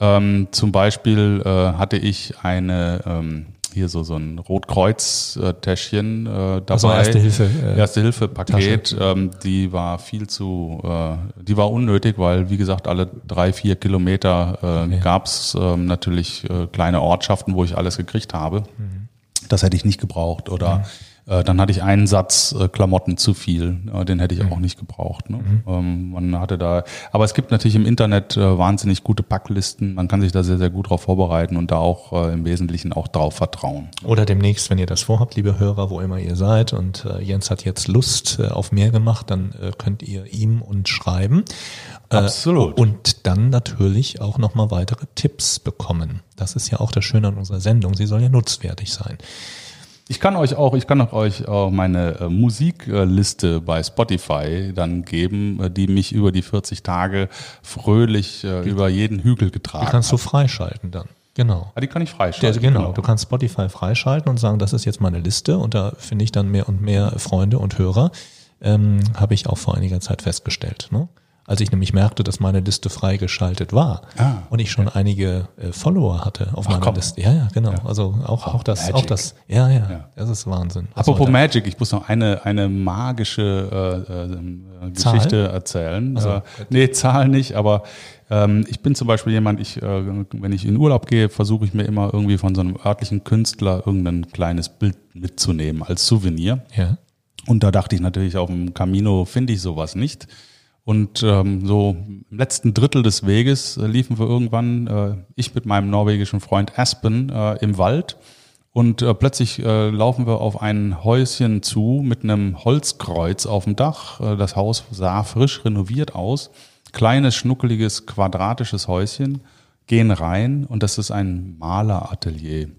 A: Ähm, zum Beispiel äh, hatte ich eine ähm, hier so so ein Rotkreuz-Täschchen äh, dabei.
B: Also Erste Hilfe, äh,
A: Erste Hilfe Paket. Ähm, die war viel zu, äh, die war unnötig, weil wie gesagt alle drei vier Kilometer äh,
B: Okay.
A: gab's ähm, natürlich äh, kleine Ortschaften, wo ich alles gekriegt habe.
B: Mhm.
A: Das hätte ich nicht gebraucht oder äh, dann hatte ich einen Satz äh, Klamotten zu viel, äh, den hätte ich
B: Mhm.
A: auch nicht gebraucht. Ne? Ähm, man hatte da, aber es gibt natürlich im Internet äh, wahnsinnig gute Packlisten. Man kann sich da sehr sehr gut darauf vorbereiten und da auch äh, im Wesentlichen auch drauf vertrauen.
B: Oder demnächst, wenn ihr das vorhabt, liebe Hörer, wo immer ihr seid und äh, Jens hat jetzt Lust äh, auf mehr gemacht, dann äh, könnt ihr ihm uns schreiben. Äh,
A: Absolut.
B: Und dann natürlich auch nochmal weitere Tipps bekommen. Das ist ja auch das Schöne an unserer Sendung. Sie soll ja nutzwertig sein.
A: Ich kann euch auch, ich kann auch euch auch meine äh, Musikliste bei Spotify dann geben, äh, die mich über die 40 Tage fröhlich äh, über jeden Hügel
B: Die
A: getragen
B: kannst du
A: hat.
B: freischalten dann. Genau.
A: Ah, die kann ich
B: Der,
A: freischalten.
B: genau, du kannst Spotify freischalten und sagen, das ist jetzt meine Liste und da finde ich dann mehr und mehr Freunde und Hörer. Ähm, Habe ich auch vor einiger Zeit festgestellt. Ne? Als ich nämlich merkte, dass meine Liste freigeschaltet war
A: Ah,
B: und ich schon einige äh, Follower hatte auf meiner
A: komm.
B: Liste. Ja, ja, genau. Also auch, auch das,
A: Magic.
B: auch das, ja, ja,
A: Ja.
B: das ist Wahnsinn.
A: Apropos Magic, ich muss noch eine, eine magische äh, äh,
B: Zahl?
A: Geschichte erzählen.
B: Also,
A: äh, nee, Zahl nicht, aber ähm, ich bin zum Beispiel jemand, ich, äh, wenn ich in Urlaub gehe, versuche ich mir immer irgendwie von so einem örtlichen Künstler irgendein kleines Bild mitzunehmen als Souvenir.
B: ja.
A: Und da dachte ich natürlich, auf dem Camino finde ich sowas nicht. Und ähm, so im letzten Drittel des Weges äh, liefen wir irgendwann, äh, ich mit meinem norwegischen Freund Aspen, äh, im Wald. Und äh, plötzlich äh, laufen wir auf ein Häuschen zu mit einem Holzkreuz auf dem Dach. Äh, das Haus sah frisch renoviert aus. Kleines, schnuckeliges, quadratisches Häuschen. Gehen rein und das ist ein Maleratelier.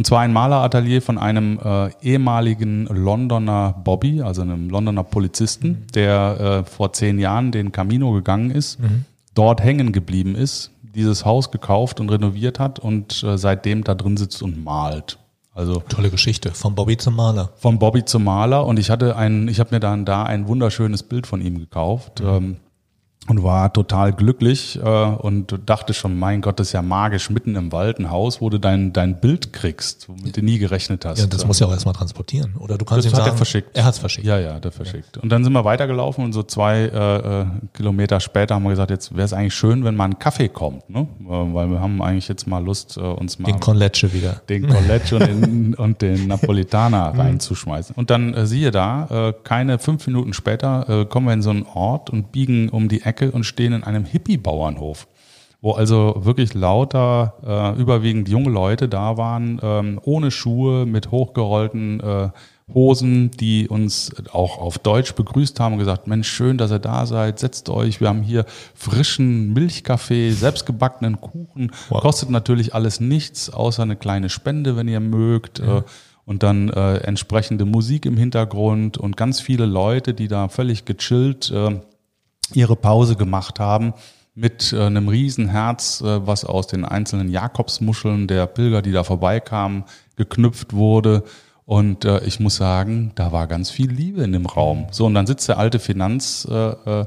A: Und zwar ein Maleratelier von einem äh, ehemaligen Londoner Bobby, also einem Londoner Polizisten, der äh, vor zehn Jahren den Camino gegangen ist, dort hängen geblieben ist, dieses Haus gekauft und renoviert hat und äh, seitdem da drin sitzt und malt. Also
B: Tolle Geschichte. Vom Bobby zum Maler.
A: vom Bobby zum Maler und ich hatte ein, ich habe mir dann da ein wunderschönes Bild von ihm gekauft ähm, und war total glücklich äh, und dachte schon, mein Gott, das ist ja magisch, mitten im Wald ein Haus, wo du dein, dein Bild kriegst, womit du nie gerechnet hast.
B: Ja, das muss ja auch erstmal transportieren. Oder du kannst
A: Das
B: ihm
A: hat
B: sagen,
A: er verschickt.
B: Er hat es verschickt.
A: Ja, ja, der verschickt. Und dann sind wir weitergelaufen und so zwei äh, äh, Kilometer später haben wir gesagt, jetzt wäre es eigentlich schön, wenn mal ein Kaffee kommt, ne? Äh, weil wir haben eigentlich jetzt mal Lust, äh, uns mal
B: Den Conlecce wieder.
A: den Colleccio und den, und den Napolitaner reinzuschmeißen. Und dann äh, siehe da, äh, keine fünf Minuten später äh, kommen wir in so einen Ort und biegen um die Ecke und stehen in einem Hippie-Bauernhof, wo also wirklich lauter, äh, überwiegend junge Leute da waren, ähm, ohne Schuhe, mit hochgerollten äh, Hosen, die uns auch auf Deutsch begrüßt haben und gesagt, Mensch, schön, dass ihr da seid, setzt euch, wir haben hier frischen Milchkaffee, selbstgebackenen Kuchen,
B: Wow.
A: kostet natürlich alles nichts, außer eine kleine Spende, wenn ihr mögt. Äh, und dann äh, entsprechende Musik im Hintergrund und ganz viele Leute, die da völlig gechillt äh, ihre Pause gemacht haben mit äh, einem Riesenherz, äh, was aus den einzelnen Jakobsmuscheln der Pilger, die da vorbeikamen, geknüpft wurde. Und äh, ich muss sagen, da war ganz viel Liebe in dem Raum. So, und dann sitzt der alte Finanzchef äh,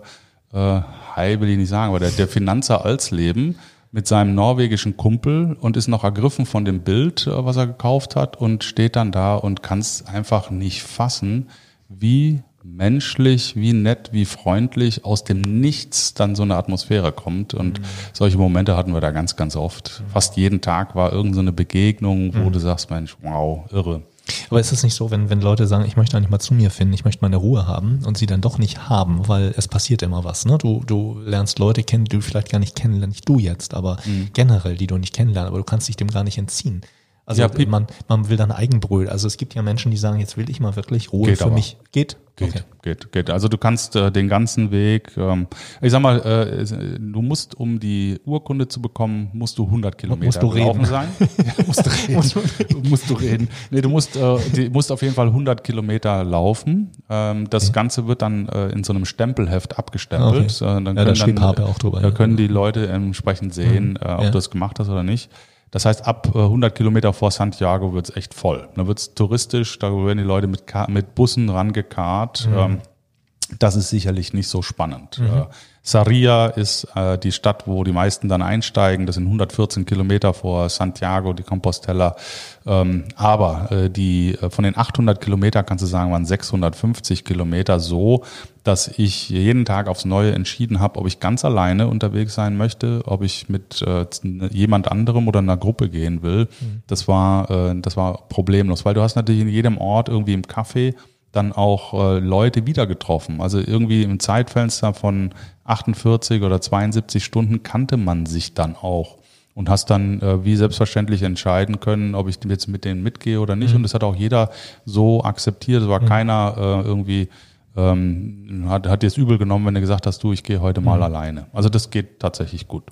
A: äh, Hai will ich nicht sagen, aber der, der Finanzer Alsleben mit seinem norwegischen Kumpel und ist noch ergriffen von dem Bild, was er gekauft hat und steht dann da und kann es einfach nicht fassen, wie menschlich, wie nett, wie freundlich aus dem Nichts dann so eine Atmosphäre kommt. Und
B: Mhm.
A: solche Momente hatten wir da ganz, ganz oft. Fast jeden Tag war irgendeine so eine Begegnung,
B: Mhm.
A: wo du sagst, Mensch, wow, irre.
B: Aber ist es nicht so, wenn, wenn Leute sagen, ich möchte eigentlich mal zu mir finden, ich möchte meine Ruhe haben und sie dann doch nicht haben, weil es passiert immer was. Ne? Du, du lernst Leute kennen, die du vielleicht gar nicht kennenlernst, nicht du jetzt, aber
A: Mhm.
B: generell, die du nicht kennenlernst, aber du kannst dich dem gar nicht entziehen. Also
A: Ja,
B: man, man will dann Eigenbrüll. Also es gibt ja Menschen, die sagen, jetzt will ich mal wirklich Ruhe
A: Geht
B: für
A: aber.
B: mich. Geht?
A: Geht,
B: Okay.
A: geht, geht. Also du kannst äh, den ganzen Weg, ähm, ich sag mal, äh, du musst, um die Urkunde zu bekommen, musst du 100 Kilometer
B: Musst du reden.
A: sein. Ja, musst du reden. musst du reden. Nee, du musst, äh, die, musst auf jeden Fall 100 Kilometer laufen. Ähm, das Ganze wird dann äh, in so einem Stempelheft abgestempelt.
B: Okay.
A: Äh, dann
B: Ja, da
A: können
B: schrieb
A: dann,
B: auch drüber,
A: Da
B: ja.
A: können die Leute entsprechend sehen, äh, ob
B: Ja.
A: du das gemacht hast oder nicht. Das heißt, ab äh, 100 Kilometer vor Santiago wird's echt voll. Da wird's touristisch, da werden die Leute mit, mit Bussen rangekarrt. Ähm, das ist sicherlich nicht so spannend. Äh, Sarria ist äh, die Stadt, wo die meisten dann einsteigen. Das sind 114 Kilometer vor Santiago de Compostela. Ähm, aber äh, die äh, von den 800 Kilometer kannst du sagen, waren 650 Kilometer so, dass ich jeden Tag aufs Neue entschieden habe, ob ich ganz alleine unterwegs sein möchte, ob ich mit äh, jemand anderem oder einer Gruppe gehen will. Das war äh, das war problemlos, weil du hast natürlich in jedem Ort irgendwie im Café dann auch äh, Leute wieder getroffen. Also irgendwie im Zeitfenster von 48 oder 72 Stunden kannte man sich dann auch und hast dann äh, wie selbstverständlich entscheiden können, ob ich jetzt mit denen mitgehe oder nicht. Und das hat auch jeder so akzeptiert. Es war keiner äh, irgendwie ähm, hat, hat dir es übel genommen, wenn du gesagt hast, du, ich gehe heute mal alleine. Also das geht tatsächlich gut.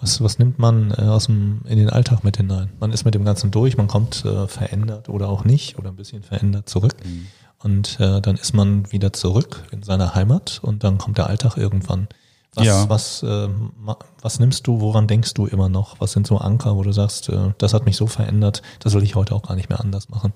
B: Was, was nimmt man äh, aus dem, in den Alltag mit hinein? Man ist mit dem Ganzen durch, man kommt äh, verändert oder auch nicht oder ein bisschen verändert zurück.
A: Mhm.
B: Und äh, dann ist man wieder zurück in seiner Heimat und dann kommt der Alltag irgendwann. Was,
A: Ja.
B: was, äh, was nimmst du, woran denkst du immer noch? Was sind so Anker, wo du sagst, äh, das hat mich so verändert, das will ich heute auch gar nicht mehr anders machen?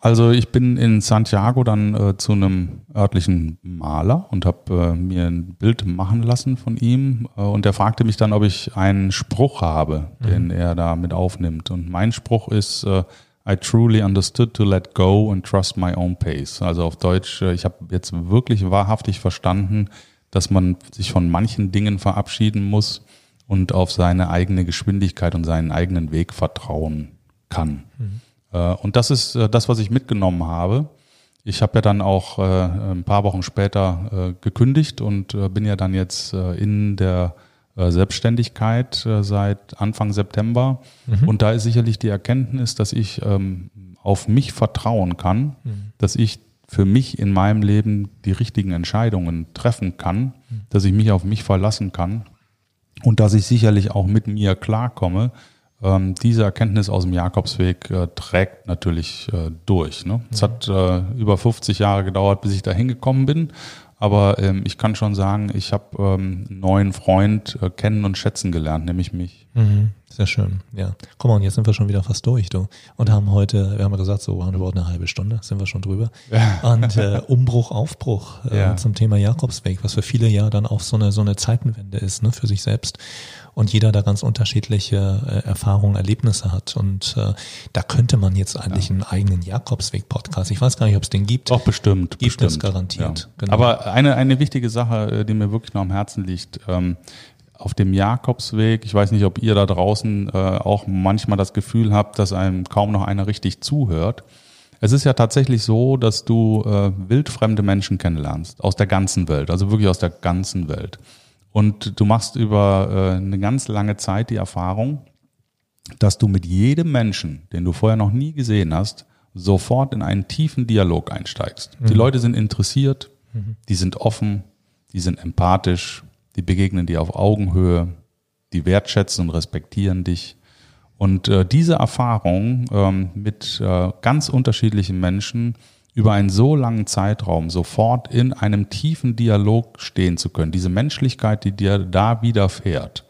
A: Also ich bin in Santiago dann äh, zu einem örtlichen Maler und habe äh, mir ein Bild machen lassen von ihm äh, und er fragte mich dann, ob ich einen Spruch habe, den er da mit aufnimmt. Und mein Spruch ist äh, I truly understood to let go and trust my own pace. Also auf Deutsch, äh, ich habe jetzt wirklich wahrhaftig verstanden, dass man sich von manchen Dingen verabschieden muss und auf seine eigene Geschwindigkeit und seinen eigenen Weg vertrauen kann. Äh, Und das ist äh, das, was ich mitgenommen habe. Ich habe ja dann auch ein paar Wochen später gekündigt und bin ja dann jetzt in der Selbstständigkeit äh, seit Anfang September. Und da ist sicherlich die Erkenntnis, dass ich ähm, auf mich vertrauen kann, dass ich für mich in meinem Leben die richtigen Entscheidungen treffen kann, dass ich mich auf mich verlassen kann und dass ich sicherlich auch mit mir klarkomme. Ähm, diese Erkenntnis aus dem Jakobsweg äh, trägt natürlich äh, durch. Ne? Es hat äh, über 50 Jahre gedauert, bis ich da hingekommen bin. Aber ähm, ich kann schon sagen, ich habe ähm, einen neuen Freund äh, kennen und schätzen gelernt, nämlich mich.
B: Mhm, sehr schön, ja. Guck mal, und jetzt sind wir schon wieder fast durch, du. Und haben heute, wir haben ja gesagt, so roundabout eine halbe Stunde, sind wir schon drüber. Und äh, Umbruch, Aufbruch äh,
A: Ja.
B: zum Thema Jakobsweg, was für viele ja dann auch so eine, so eine Zeitenwende ist, ne, für sich selbst. Und jeder da ganz unterschiedliche äh, Erfahrungen, Erlebnisse hat. Und äh, da könnte man jetzt eigentlich einen eigenen Jakobsweg-Podcast, ich weiß gar nicht, ob es den gibt.
A: Doch, bestimmt.
B: Gibt
A: bestimmt.
B: es garantiert, genau.
A: Aber eine, eine wichtige Sache, äh, die mir wirklich noch am Herzen liegt, ähm, auf dem Jakobsweg, ich weiß nicht, ob ihr da draußen äh, auch manchmal das Gefühl habt, dass einem kaum noch einer richtig zuhört. Es ist ja tatsächlich so, dass du äh, wildfremde Menschen kennenlernst, aus der ganzen Welt, also wirklich aus der ganzen Welt. Und du machst über äh, eine ganz lange Zeit die Erfahrung, dass du mit jedem Menschen, den du vorher noch nie gesehen hast, sofort in einen tiefen Dialog einsteigst. Die Leute sind interessiert, die sind offen, die sind empathisch, die begegnen dir auf Augenhöhe, die wertschätzen und respektieren dich. Und äh, diese Erfahrung ähm, mit äh, ganz unterschiedlichen Menschen über einen so langen Zeitraum sofort in einem tiefen Dialog stehen zu können, diese Menschlichkeit, die dir da widerfährt,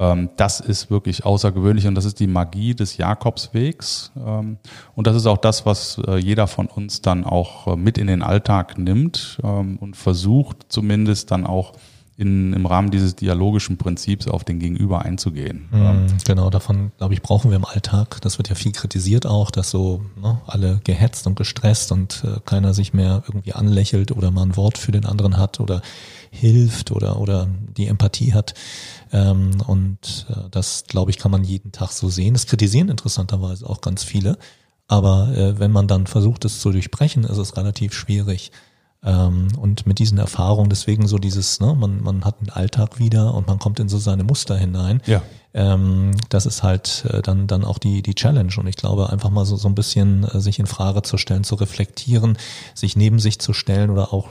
A: Ähm, das ist wirklich außergewöhnlich und das ist die Magie des Jakobswegs. Ähm, und das ist auch das, was äh, jeder von uns dann auch äh, mit in den Alltag nimmt ähm, und versucht zumindest dann auch in, im Rahmen dieses dialogischen Prinzips auf den Gegenüber einzugehen.
B: Mhm, genau, davon, glaube ich, brauchen wir im Alltag. Das wird ja viel kritisiert auch, dass so ne, alle gehetzt und gestresst und äh, keiner sich mehr irgendwie anlächelt oder mal ein Wort für den anderen hat oder hilft oder, oder die Empathie hat. Ähm, und äh, das, glaube ich, kann man jeden Tag so sehen. Das kritisieren interessanterweise auch ganz viele. Aber äh, wenn man dann versucht, es zu durchbrechen, ist es relativ schwierig. Ähm, und mit diesen Erfahrungen, deswegen so dieses, ne, man, man hat einen Alltag wieder und man kommt in so seine Muster hinein.
A: Ja.
B: Ähm, das ist halt äh, dann, dann auch die, die Challenge. Und ich glaube, einfach mal so, so ein bisschen äh, sich in Frage zu stellen, zu reflektieren, sich neben sich zu stellen oder auch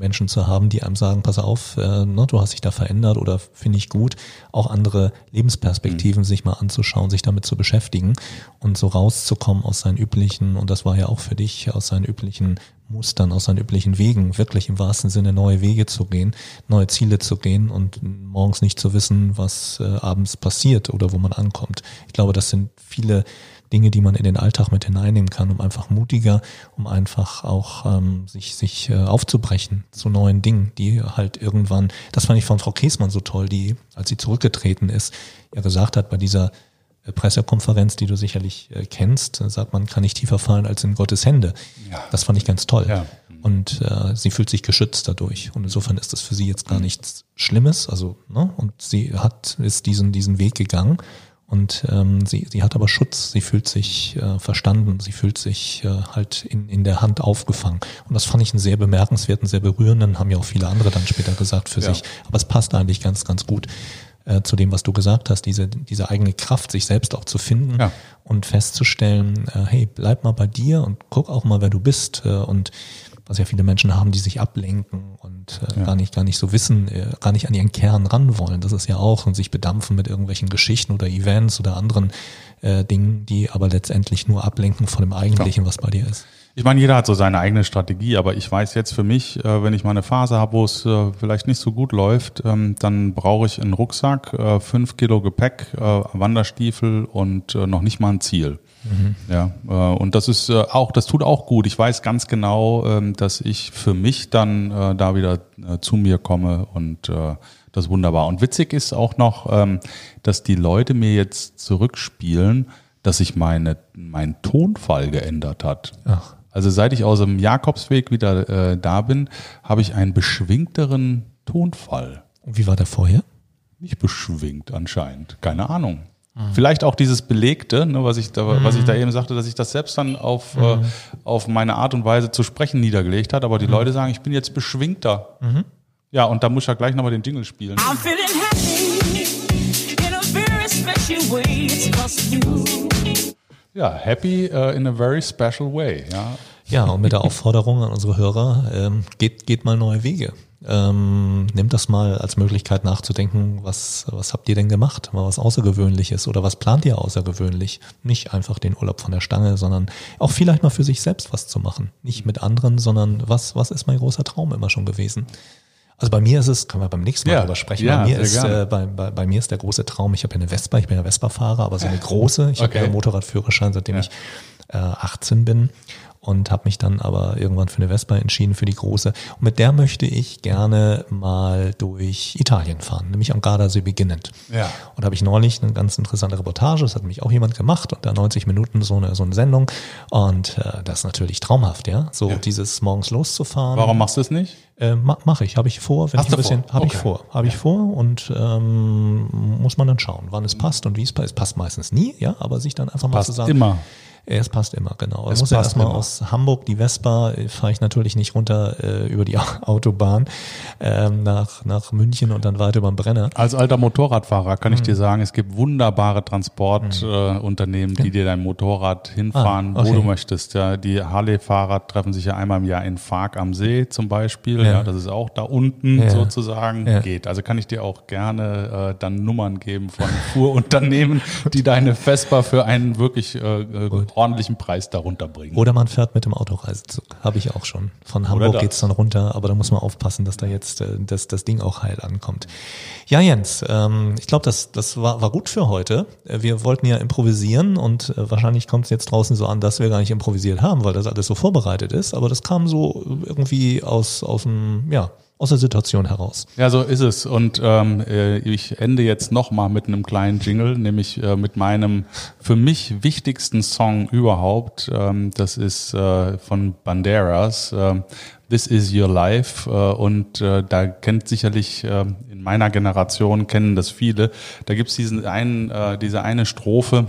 B: Menschen zu haben, die einem sagen, pass auf, äh, ne, du hast dich da verändert oder finde ich gut, auch andere Lebensperspektiven mhm. sich mal anzuschauen, sich damit zu beschäftigen und so rauszukommen aus seinen üblichen, und das war ja auch für dich, aus seinen üblichen Mustern, aus seinen üblichen Wegen, wirklich im wahrsten Sinne neue Wege zu gehen, neue Ziele zu gehen und morgens nicht zu wissen, was äh, abends passiert oder wo man ankommt. Ich glaube, das sind viele Dinge, die man in den Alltag mit hineinnehmen kann, um einfach mutiger, um einfach auch ähm, sich, sich äh, aufzubrechen zu neuen Dingen, die halt irgendwann, das fand ich von Frau Käsmann so toll, die, als sie zurückgetreten ist, ja gesagt hat, bei dieser äh, Pressekonferenz, die du sicherlich äh, kennst, sagt man, kann nicht tiefer fallen als in Gottes Hände. Ja. Das fand ich ganz toll. Ja. Und äh, sie fühlt sich geschützt dadurch. Und insofern ist das für sie jetzt gar mhm. nichts Schlimmes. Also, ne? Und sie hat, ist diesen, diesen Weg gegangen und ähm, sie, sie hat aber Schutz, sie fühlt sich äh, verstanden, sie fühlt sich äh, halt in, in der Hand aufgefangen. Und das fand ich einen sehr bemerkenswerten, sehr berührenden, haben ja auch viele andere dann später gesagt für ja. sich. Aber es passt eigentlich ganz, ganz gut äh, zu dem, was du gesagt hast, diese, diese eigene Kraft, sich selbst auch zu finden ja. und festzustellen, äh, hey, bleib mal bei dir und guck auch mal, wer du bist. Äh, und was ja viele Menschen haben, die sich ablenken und äh, ja. gar nicht, gar nicht so wissen, äh, gar nicht an ihren Kern ran wollen. Das ist ja auch und sich bedampfen mit irgendwelchen Geschichten oder Events oder anderen äh, Dingen, die aber letztendlich nur ablenken von dem Eigentlichen, was bei dir ist.
A: Ich meine, jeder hat so seine eigene Strategie, aber ich weiß jetzt für mich, äh, wenn ich mal eine Phase habe, wo es äh, vielleicht nicht so gut läuft, ähm, dann brauche ich einen Rucksack, äh, fünf Kilo Gepäck, Wanderstiefel und noch nicht mal ein Ziel. Mhm. Ja, äh, und das ist äh, auch, das tut auch gut. Ich weiß ganz genau, ähm, dass ich für mich dann äh, da wieder zu mir komme und das ist wunderbar. Und witzig ist auch noch, ähm, dass die Leute mir jetzt zurückspielen, dass sich meine, mein Tonfall geändert hat. Ach. Also seit ich aus dem Jakobsweg wieder da bin, habe ich einen beschwingteren Tonfall.
B: Und wie war der vorher?
A: Nicht beschwingt anscheinend. Keine Ahnung. Mhm. Vielleicht auch dieses Belegte, ne, was, ich da, mhm. was ich da eben sagte, dass ich das selbst dann auf, mhm. äh, auf meine Art und Weise zu sprechen niedergelegt hat. Aber die mhm. Leute sagen, ich bin jetzt beschwingter. Mhm. Ja, und da muss ich ja gleich nochmal den Jingle spielen. I'm feeling happy in a very special way. It's you. Ja, happy uh, in a very special way. Ja.
B: Ja, und mit der Aufforderung an unsere Hörer, ähm, geht, geht mal neue Wege. Ähm, nehmt das mal als Möglichkeit nachzudenken, was, was habt ihr denn gemacht? Mal was Außergewöhnliches oder was plant ihr außergewöhnlich? Nicht einfach den Urlaub von der Stange, sondern auch vielleicht mal für sich selbst was zu machen. Nicht mit anderen, sondern was, was ist mein großer Traum immer schon gewesen? Also bei mir ist es, können wir beim nächsten Mal ja, drüber sprechen. Ja, bei, mir ist, äh, bei, bei, bei, mir ist der große Traum, ich habe ja eine Vespa, ich bin ja Vespa-Fahrer, aber so eine große. Ich okay. habe ja Motorradführerschein, seitdem ja. ich äh, 18 bin und habe mich dann aber irgendwann für eine Vespa entschieden, für die große. Und mit der möchte ich gerne mal durch Italien fahren, nämlich am Gardasee beginnend. Ja. Und da habe ich neulich eine ganz interessante Reportage, das hat mich auch jemand gemacht und da 90 Minuten so eine, so eine Sendung und äh, das ist natürlich traumhaft, ja, so ja. dieses morgens loszufahren.
A: Warum machst du es nicht?
B: Äh, Mache ich, habe ich vor, wenn Hast ich ein bisschen, habe okay. ich vor, habe ich vor und ähm, muss man dann schauen, wann es passt und wie es passt. Es passt meistens nie, ja, aber sich dann einfach mal zu sagen.
A: Immer.
B: Es passt immer, genau. Es muss ja erstmal aus Hamburg, die Vespa, äh, fahre ich natürlich nicht runter äh, über die Autobahn ähm, nach, nach München und dann weiter über den Brenner.
A: Als alter Motorradfahrer kann mhm. ich dir sagen, es gibt wunderbare Transportunternehmen, mhm. äh, die dir dein Motorrad hinfahren, ah, okay. wo du möchtest. Ja, die Harley-Fahrer treffen sich ja einmal im Jahr in Fark am See zum Beispiel. Ja, ja das ist auch da unten ja. sozusagen ja. geht. Also kann ich dir auch gerne äh, dann Nummern geben von Fuhrunternehmen, die deine Vespa für einen wirklich äh, ordentlichen Preis darunter bringen.
B: Oder man fährt mit dem Autoreisezug. Habe ich auch schon. Von Hamburg
A: das.
B: geht's dann runter, aber da muss man aufpassen, dass da jetzt äh, das, das Ding auch heil ankommt. Ja, Jens, ähm, ich glaube, das, das war, war gut für heute. Äh, Wir wollten ja improvisieren und äh, wahrscheinlich kommt es jetzt draußen so an, dass wir gar nicht improvisiert haben, weil das alles so vorbereitet ist. Aber das kam so irgendwie aus, aus dem, ja, aus der Situation heraus.
A: Ja, so ist es. Und ähm, äh, ich ende jetzt nochmal mit einem kleinen Jingle, nämlich äh, mit meinem für mich wichtigsten Song überhaupt. Ähm, das ist äh, von Banderas. ähm, This is Your Life. Äh, und äh, da kennt sicherlich äh, in meiner Generation kennen das viele. Da gibt's diesen einen, äh, diese eine Strophe,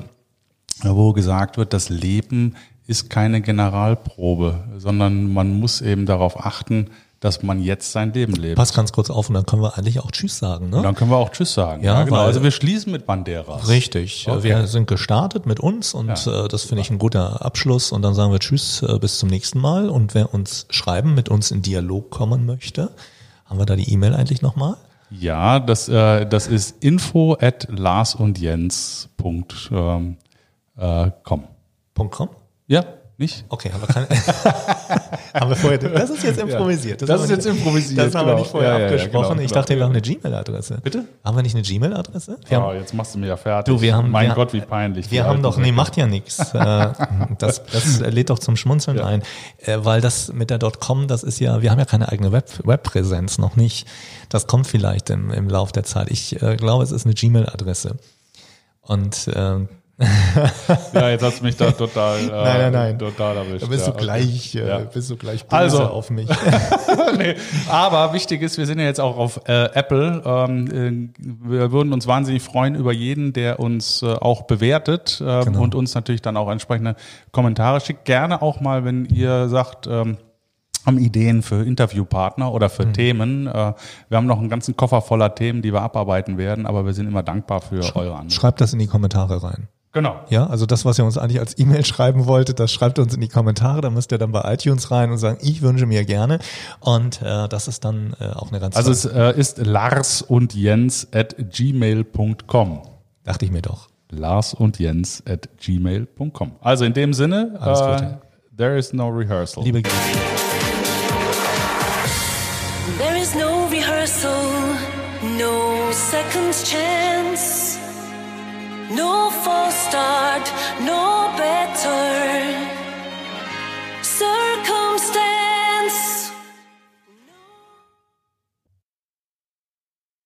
A: wo gesagt wird, das Leben ist keine Generalprobe, sondern man muss eben darauf achten, dass man jetzt sein Leben lebt.
B: Pass ganz kurz auf und dann können wir eigentlich auch Tschüss sagen. Ne?
A: Und dann können wir auch Tschüss sagen.
B: Ja,
A: genau.
B: weil-
A: Also wir schließen mit Banderas.
B: Richtig.
A: Okay.
B: Wir sind gestartet mit uns und
A: Ja.
B: äh, das finde ich ein guter Abschluss. Und dann sagen wir Tschüss, äh, bis zum nächsten Mal. Und wer uns schreiben, mit uns in Dialog kommen möchte, haben wir da die E-Mail eigentlich nochmal?
A: Ja, das, äh, das ist info at larsundjens.com. Ähm, äh, .com? ja, nicht?
B: Okay, haben wir keine. haben wir vorher. Das ist jetzt improvisiert.
A: Das
B: haben
A: ist
B: wir
A: jetzt
B: nicht-
A: improvisiert,
B: Das haben wir
A: genau.
B: nicht vorher
A: Ja, ja, ja,
B: abgesprochen.
A: genau,
B: ich
A: genau.
B: dachte, wir haben eine Gmail-Adresse.
A: Bitte?
B: Haben wir nicht eine Gmail-Adresse? Wir
A: Ja, jetzt machst du mir ja fertig.
B: du, wir haben.
A: mein
B: wir,
A: Gott, wie peinlich.
B: Wir haben doch, nee, macht ja nichts. Äh, Das, das lädt doch zum Schmunzeln ein, äh, weil das mit der .com, das ist ja, wir haben ja keine eigene Web, Webpräsenz, noch nicht. Das kommt vielleicht im, im Lauf der Zeit. Ich äh, glaube, es ist eine Gmail-Adresse. Und äh,
A: Ja, jetzt hast du mich da total, äh,
B: Nein, nein, nein.
A: total erwischt.
B: da bist
A: ja,
B: du gleich,
A: okay.
B: äh, bist du gleich böse
A: Also.
B: auf mich.
A: nee, aber wichtig ist, wir sind ja jetzt auch auf äh, Apple. Ähm, äh, wir würden uns wahnsinnig freuen über jeden, der uns äh, auch bewertet ähm,
B: Genau.
A: und uns natürlich dann auch entsprechende Kommentare schickt. Gerne auch mal, wenn ihr sagt, ähm, haben Ideen für Interviewpartner oder für Themen. Äh, wir haben noch einen ganzen Koffer voller Themen, die wir abarbeiten werden, aber wir sind immer dankbar für eure Antworten.
B: Schreibt das in die Kommentare rein.
A: Genau.
B: Ja, also das, was ihr uns eigentlich als E-Mail schreiben wolltet, das schreibt uns in die Kommentare. Da müsst ihr dann bei iTunes rein und sagen, ich wünsche mir gerne. Und äh, das ist dann äh, auch eine ganz
A: Also es äh, ist Lars und Jens at gmail.com.
B: dachte ich mir doch.
A: Lars und Jens at gmail.com. Also in dem Sinne,
B: Alles
A: äh,
B: Gute.
A: there is no rehearsal.
B: Liebe
C: There is no rehearsal, no second chance, no false start, no better.